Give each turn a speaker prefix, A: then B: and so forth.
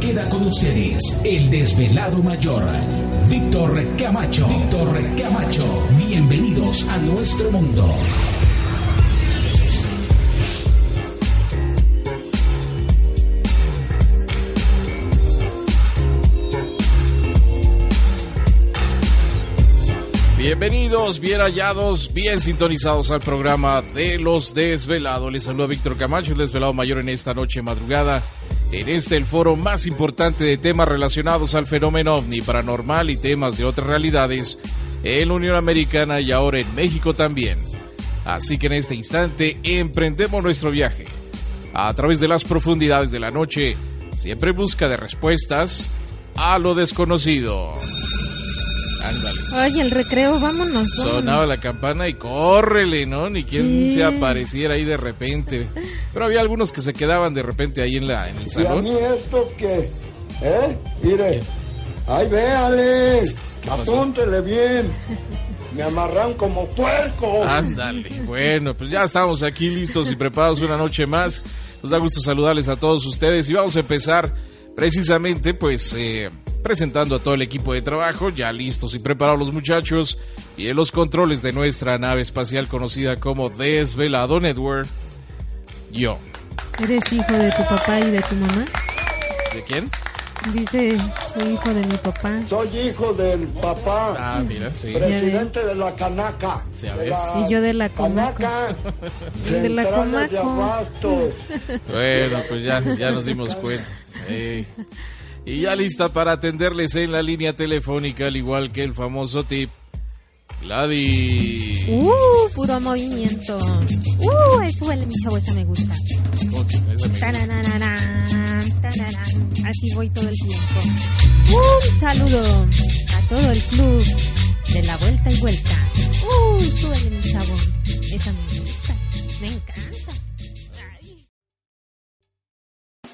A: Queda con ustedes el desvelado mayor, Víctor Camacho. Víctor Camacho. Bienvenidos a nuestro mundo.
B: Bienvenidos, bien hallados, bien sintonizados al programa de los desvelados. Les saluda Víctor Camacho, el desvelado mayor en esta noche madrugada. En este el foro más importante de temas relacionados al fenómeno ovni paranormal y temas de otras realidades en la Unión Americana y ahora en México también. Así que en este instante emprendemos nuestro viaje a través de las profundidades de la noche, siempre en busca de respuestas a lo desconocido. Ándale.
C: Oye, el recreo, vámonos. vámonos.
B: Sonaba la campana y córrele, ¿no? Ni quien
C: Sí.
B: se apareciera ahí de repente. Pero había algunos que se quedaban de repente ahí en, la, en el
D: ¿Y a
B: salón.
D: mí esto qué? ¿Eh? Mire. Ay, véale. Apúntele bien. Me amarran como puerco.
B: Ándale. Bueno, pues ya estamos aquí listos y preparados una noche más. Nos da gusto saludarles a todos ustedes y vamos a empezar precisamente pues eh, presentando a todo el equipo de trabajo, ya listos y preparados los muchachos y en los controles de nuestra nave espacial conocida como Desvelado Network. Yo.
C: ¿Eres hijo de tu papá y de tu mamá?
B: ¿De quién?
C: Dice, soy hijo de mi papá.
D: Soy hijo del papá.
B: Ah, mira, sí.
D: Presidente de la Canaca.
B: Sí, a
D: De
B: ver.
D: la
C: Y yo de la Comaco.
D: Canaca.
C: De la Comaco.
B: Bueno, pues ya, ya nos dimos cuenta. Eh, Y ya lista para atenderles en la línea telefónica, al igual que el famoso tip. Gladys.
C: ¡Uh! Puro movimiento. ¡Uh! Eso huele, mi chavo, esa me gusta.
B: ¿Cómo que esa me-
C: Tarararán, tararán. Así voy todo el tiempo. Un saludo a todo el club de la vuelta y vuelta. ¡Uh! Súbele, mi chavo. Esa me gusta. Me encanta.